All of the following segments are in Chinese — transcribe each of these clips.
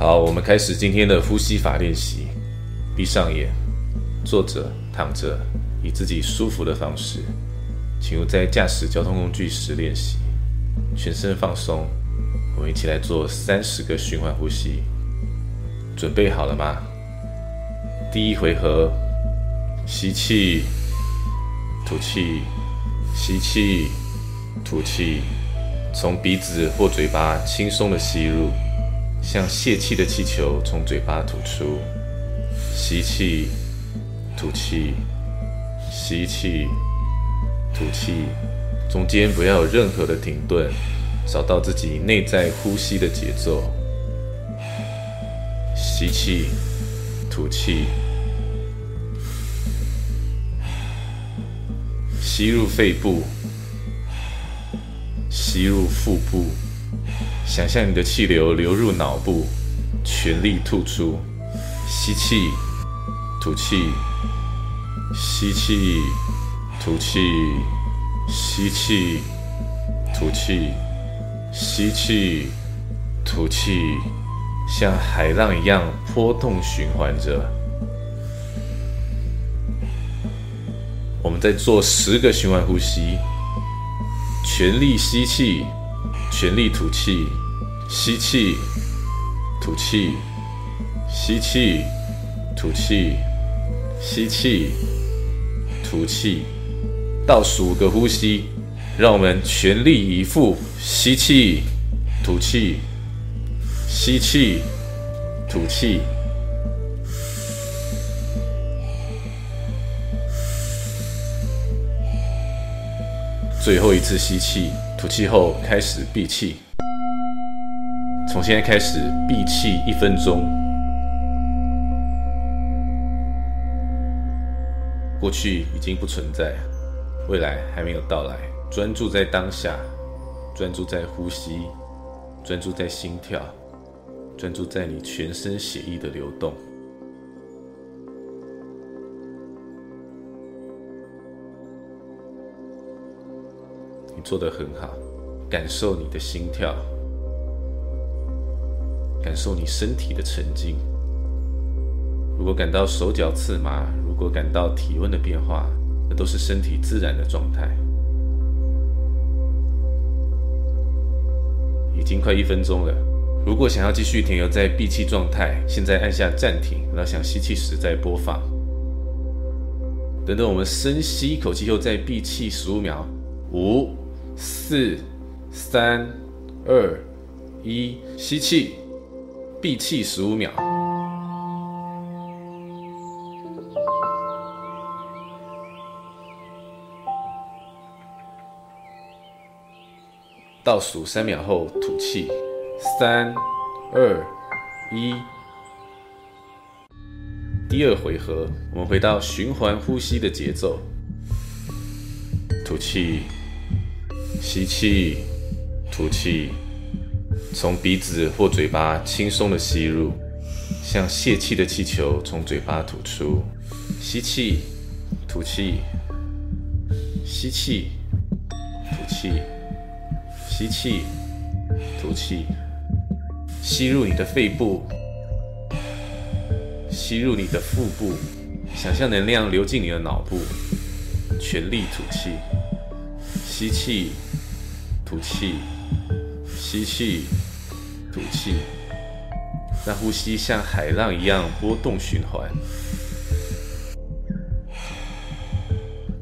好，我们开始今天的呼吸法练习。闭上眼，坐着、躺着，以自己舒服的方式。请勿在驾驶交通工具时练习。全身放松，我们一起来做三十个循环呼吸。准备好了吗？第一回合，吸气，吐气，吸气，吐气，从鼻子或嘴巴轻松的吸入，像泄气的气球从嘴巴吐出。吸气，吐气，吸气，吐气，中间不要有任何的停顿，找到自己内在呼吸的节奏。吸气，吐气，吸入肺部，吸入腹部，想象你的气流流入脑部，全力吐出。吸气。吐气，吸气，吐气，吸气，吐气，吸气，吐气，像海浪一样波动循环着。我们再做十个循环呼吸，全力吸气，全力吐气，吸气，吐气，吸气，吐气。吸气，吐气，倒数五个呼吸，让我们全力以赴。吸气，吐气，吸气，吐气。最后一次吸气，吐气后开始闭气。从现在开始闭气一分钟。过去已经不存在，未来还没有到来。专注在当下，专注在呼吸，专注在心跳，专注在你全身血液的流动。做得很好，感受你的心跳，感受你身体的沉静。如果感到手脚刺麻，如果感到体温的变化，那都是身体自然的状态。已经快一分钟了，如果想要继续停留在闭气状态，现在按下暂停，然后想吸气时再播放。等等，我们深吸一口气后再闭气十五秒，五、四、三、二、一，吸气，闭气十五秒。倒数三秒后吐气，三、二、一。第二回合，我们回到循环呼吸的节奏。吐气，吸气，吐气，从鼻子或嘴巴轻松的吸入，像泄气的气球从嘴巴吐出。吸气，吐气，吸气，吐气。吸气，吐气，吸入你的肺部，吸入你的腹部，想象能量流进你的脑部，全力吐气，吸气，吐气，吸气，吐气，让呼吸像海浪一样波动循环，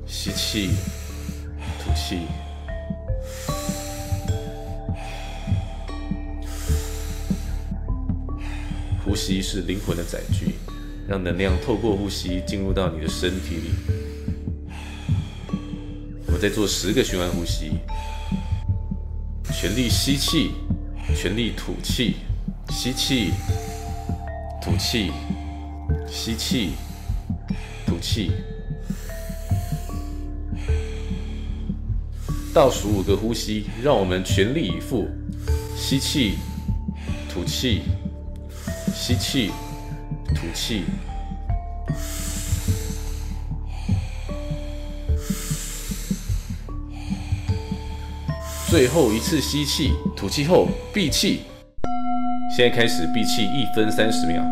吸气，吐气。呼吸是灵魂的载具，让能量透过呼吸进入到你的身体里。我再做十个循环呼吸，全力吸气，全力吐气，吸气，吐气，吸气，吐气。倒数五个呼吸，让我们全力以赴，吸气，吐气。吸气，吐气。最后一次吸气，吐气后闭气。现在开始闭气一分三十秒，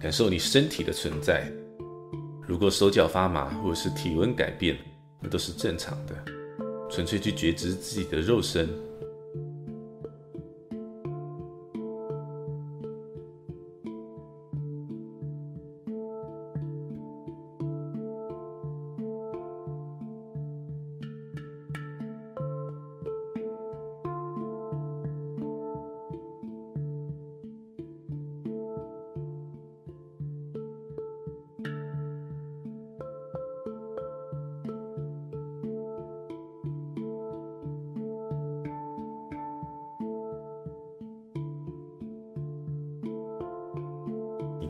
感受你身体的存在。如果手脚发麻或者是体温改变，那都是正常的。纯粹去觉知自己的肉身。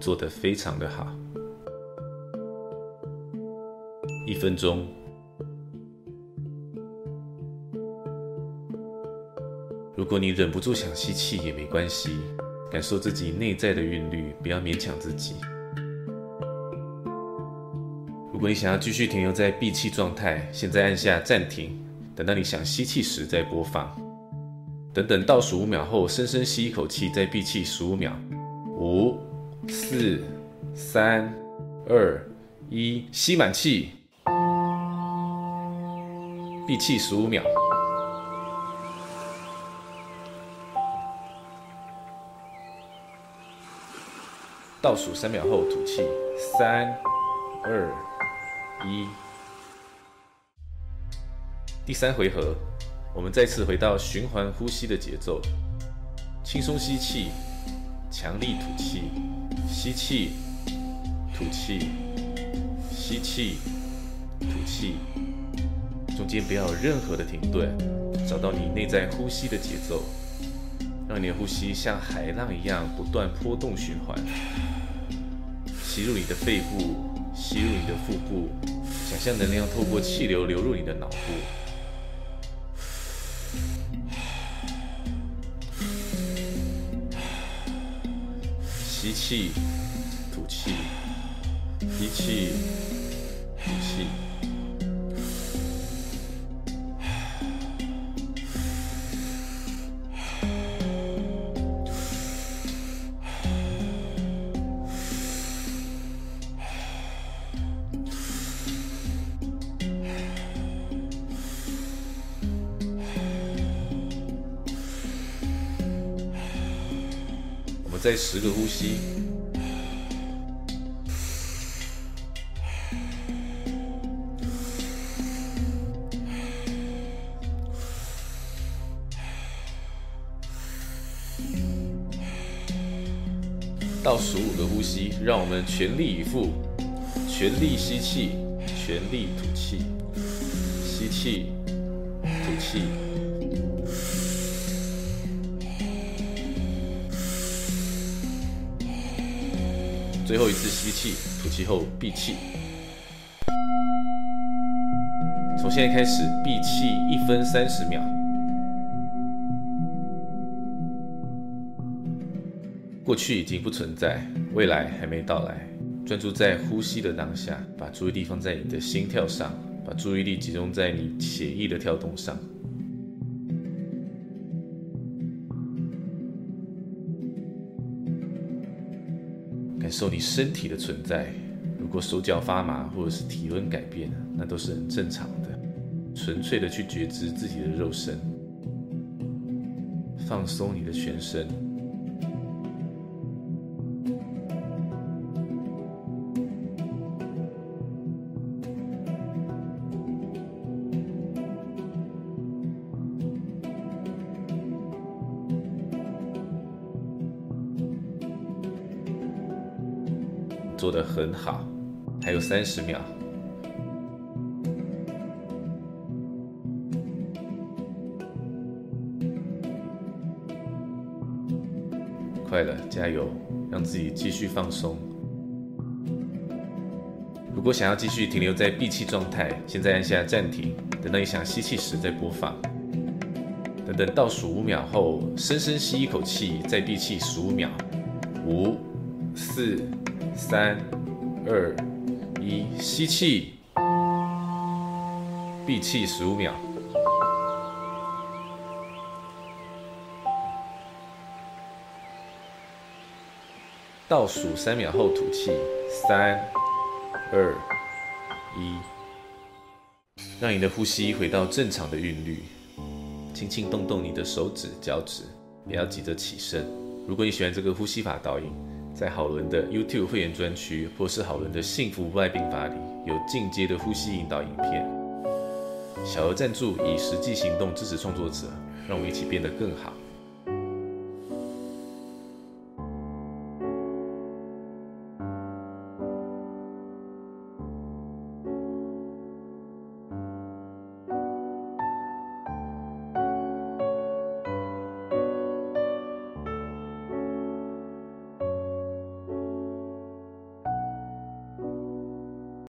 做得非常的好，一分钟。如果你忍不住想吸气也没关系，感受自己内在的韵律，不要勉强自己。如果你想要继续停留在闭气状态，现在按下暂停，等到你想吸气时再播放。等等倒数五秒后，深深吸一口气，再闭气十五秒。五。四、三、二、一，吸满气，闭气十五秒，倒数三秒后吐气，三、二、一。第三回合，我们再次回到循环呼吸的节奏，轻松吸气，强力吐气。吸气，吐气，吸气，吐气，中间不要有任何的停顿，找到你内在呼吸的节奏，让你的呼吸像海浪一样不断波动循环，吸入你的肺部，吸入你的腹部，想象能量透过气流流入你的脑部，吸气。吐气，吸气，吐气。再十个呼吸。倒数五个呼吸，让我们全力以赴，全力吸气，全力吐气，吸气，吐气。最后一次吸气，吐气后闭气。从现在开始，闭气一分三十秒。过去已经不存在，未来还没到来。专注在呼吸的当下，把注意力放在你的心跳上，把注意力集中在你血液的跳动上。感受你身体的存在。如果手脚发麻或者是体温改变，那都是很正常的。纯粹的去觉知自己的肉身，放松你的全身。做得很好，还有三十秒，快了，加油，让自己继续放松。如果想要继续停留在闭气状态，现在按下暂停，等到你想吸气时再播放。等等倒数五秒后，深深吸一口气，再闭气十五秒，五、四。三、二、一，吸气，闭气十五秒。倒数三秒后吐气，三、二、一，让你的呼吸回到正常的韵律。轻轻动动你的手指、脚趾，不要急着起身。如果你喜欢这个呼吸法导引，在好伦的 YouTube 会员专区，或是好伦的幸福不爱病法里，有进阶的呼吸引导影片。小额赞助，以实际行动支持创作者，让我们一起变得更好。